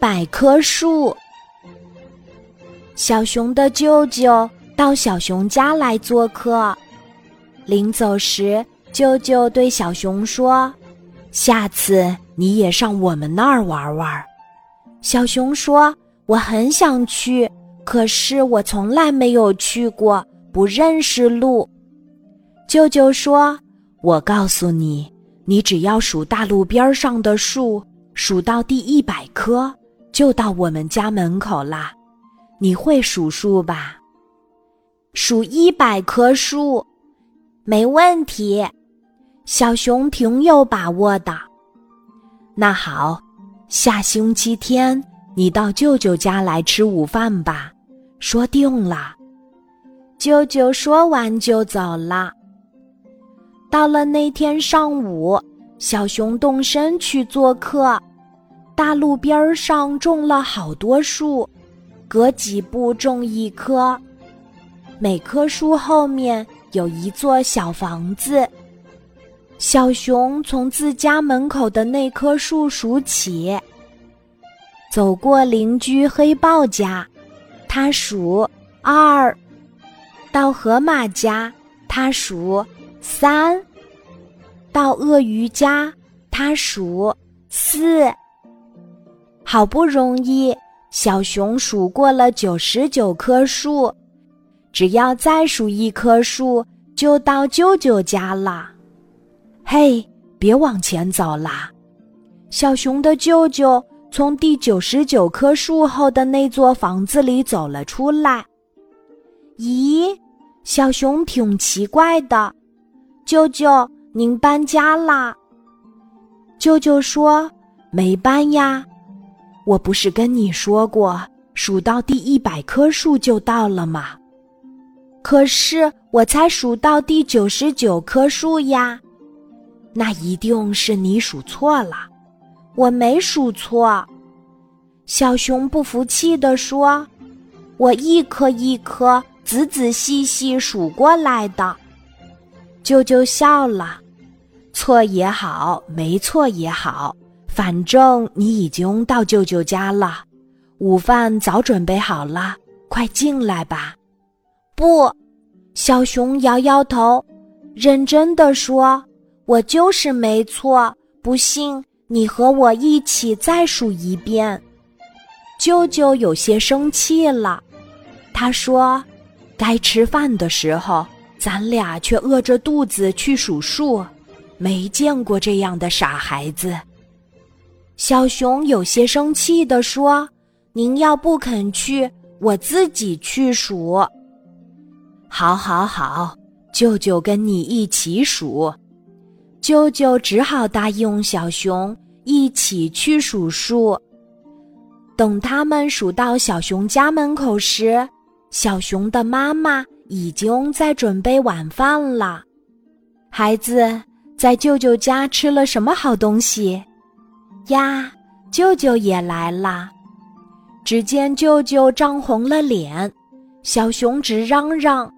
百棵树。小熊的舅舅到小熊家来做客，临走时，舅舅对小熊说：“下次你也上我们那儿玩玩。”小熊说：“我很想去，可是我从来没有去过，不认识路。”舅舅说：“我告诉你，你只要数大路边上的树，数到第一百棵，就到我们家门口啦。你会数数吧？数一百棵树，没问题。”小熊挺有把握的。那好。下星期天，你到舅舅家来吃午饭吧，说定了。舅舅说完就走了。到了那天上午，小熊动身去做客。大路边上种了好多树，隔几步种一棵。每棵树后面有一座小房子。小熊从自家门口的那棵树数起，走过邻居黑豹家，他数二；到河马家，他数三；到鳄鱼家，他数四。好不容易，小熊数过了九十九棵树，只要再数一棵树，就到舅舅家了。嘿，别往前走啦！小熊的舅舅从第九十九棵树后的那座房子里走了出来。咦，小熊挺奇怪的。舅舅，您搬家啦？舅舅说：“没搬呀，我不是跟你说过，数到第一百棵树就到了吗？可是我才数到第九十九棵树呀。”那一定是你数错了，我没数错。小熊不服气地说：“我一颗一颗仔仔细细数过来的。”舅舅笑了：“错也好，没错也好，反正你已经到舅舅家了，午饭早准备好了，快进来吧。”不，小熊摇摇头，认真的说。我就是没错，不信你和我一起再数一遍。舅舅有些生气了，他说：“该吃饭的时候，咱俩却饿着肚子去数数，没见过这样的傻孩子。”小熊有些生气地说：“您要不肯去，我自己去数。”好，好，好，舅舅跟你一起数。舅舅只好答应小熊一起去数数。等他们数到小熊家门口时，小熊的妈妈已经在准备晚饭了。孩子在舅舅家吃了什么好东西？呀，舅舅也来了。只见舅舅涨红了脸，小熊直嚷嚷：“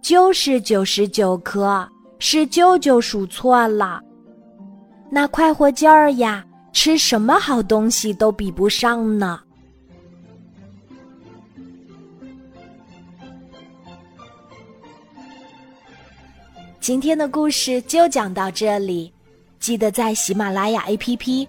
就是九十九颗。”是舅舅数错了，那快活劲儿呀，吃什么好东西都比不上呢。今天的故事就讲到这里，记得在喜马拉雅 APP